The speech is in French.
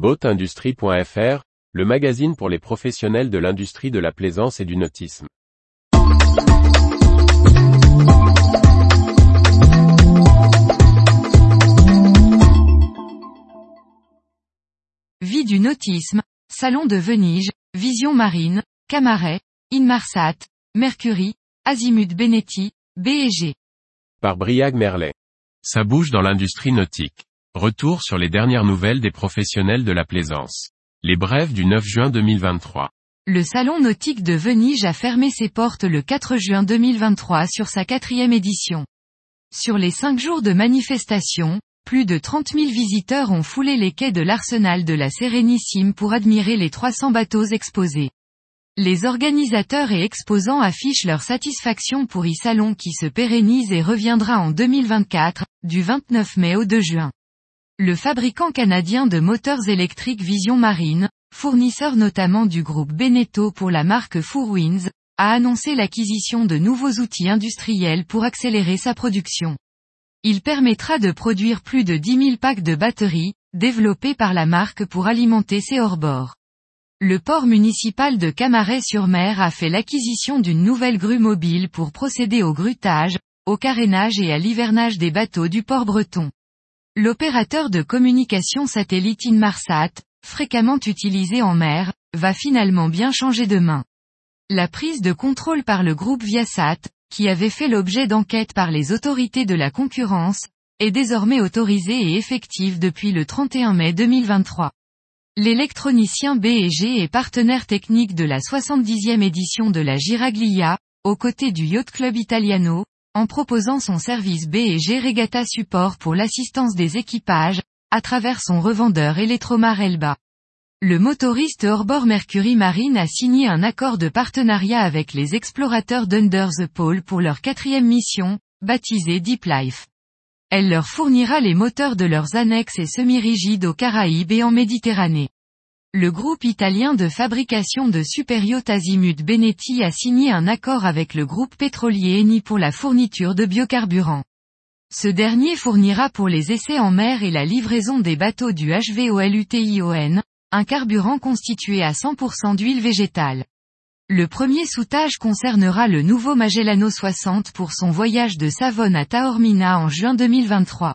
Boatindustrie.fr, le magazine pour les professionnels de l'industrie de la plaisance et du nautisme. Vie du nautisme, Salon de Venise, Vision Marine, Camaret, Inmarsat, Mercury, Azimut Benetti, B&G. Par Briag Merlet. Ça bouge dans l'industrie nautique. Retour sur les dernières nouvelles des professionnels de la plaisance. Les brèves du 9 juin 2023. Le Salon nautique de Venise a fermé ses portes le 4 juin 2023 sur sa quatrième édition. Sur les cinq jours de manifestation, plus de 30 000 visiteurs ont foulé les quais de l'arsenal de la Sérénissime pour admirer les 300 bateaux exposés. Les organisateurs et exposants affichent leur satisfaction pour e-salon qui se pérennise et reviendra en 2024, du 29 mai au 2 juin. Le fabricant canadien de moteurs électriques Vision Marine, fournisseur notamment du groupe Beneteau pour la marque Fourwinds, a annoncé l'acquisition de nouveaux outils industriels pour accélérer sa production. Il permettra de produire plus de 10 000 packs de batteries, développés par la marque pour alimenter ses hors-bords. Le port municipal de Camaret-sur-Mer a fait l'acquisition d'une nouvelle grue mobile pour procéder au grutage, au carénage et à l'hivernage des bateaux du port breton. L'opérateur de communication satellite Inmarsat, fréquemment utilisé en mer, va finalement bien changer de main. La prise de contrôle par le groupe Viasat, qui avait fait l'objet d'enquêtes par les autorités de la concurrence, est désormais autorisée et effective depuis le 31 mai 2023. L'électronicien B&G est partenaire technique de la 70e édition de la Giraglia, aux côtés du Yacht Club Italiano, en proposant son service B&G Regatta Support pour l'assistance des équipages, à travers son revendeur Electromar Elba. Le motoriste hors-bord Mercury Marine a signé un accord de partenariat avec les explorateurs d'Under the Pole pour leur quatrième mission, baptisée Deep Life. Elle leur fournira les moteurs de leurs annexes et semi-rigides aux Caraïbes et en Méditerranée. Le groupe italien de fabrication de superyachts Azimut Benetti a signé un accord avec le groupe pétrolier Eni pour la fourniture de biocarburants. Ce dernier fournira pour les essais en mer et la livraison des bateaux du HVOLUTION, un carburant constitué à 100% d'huile végétale. Le premier soutage concernera le nouveau Magellano 60 pour son voyage de Savone à Taormina en juin 2023.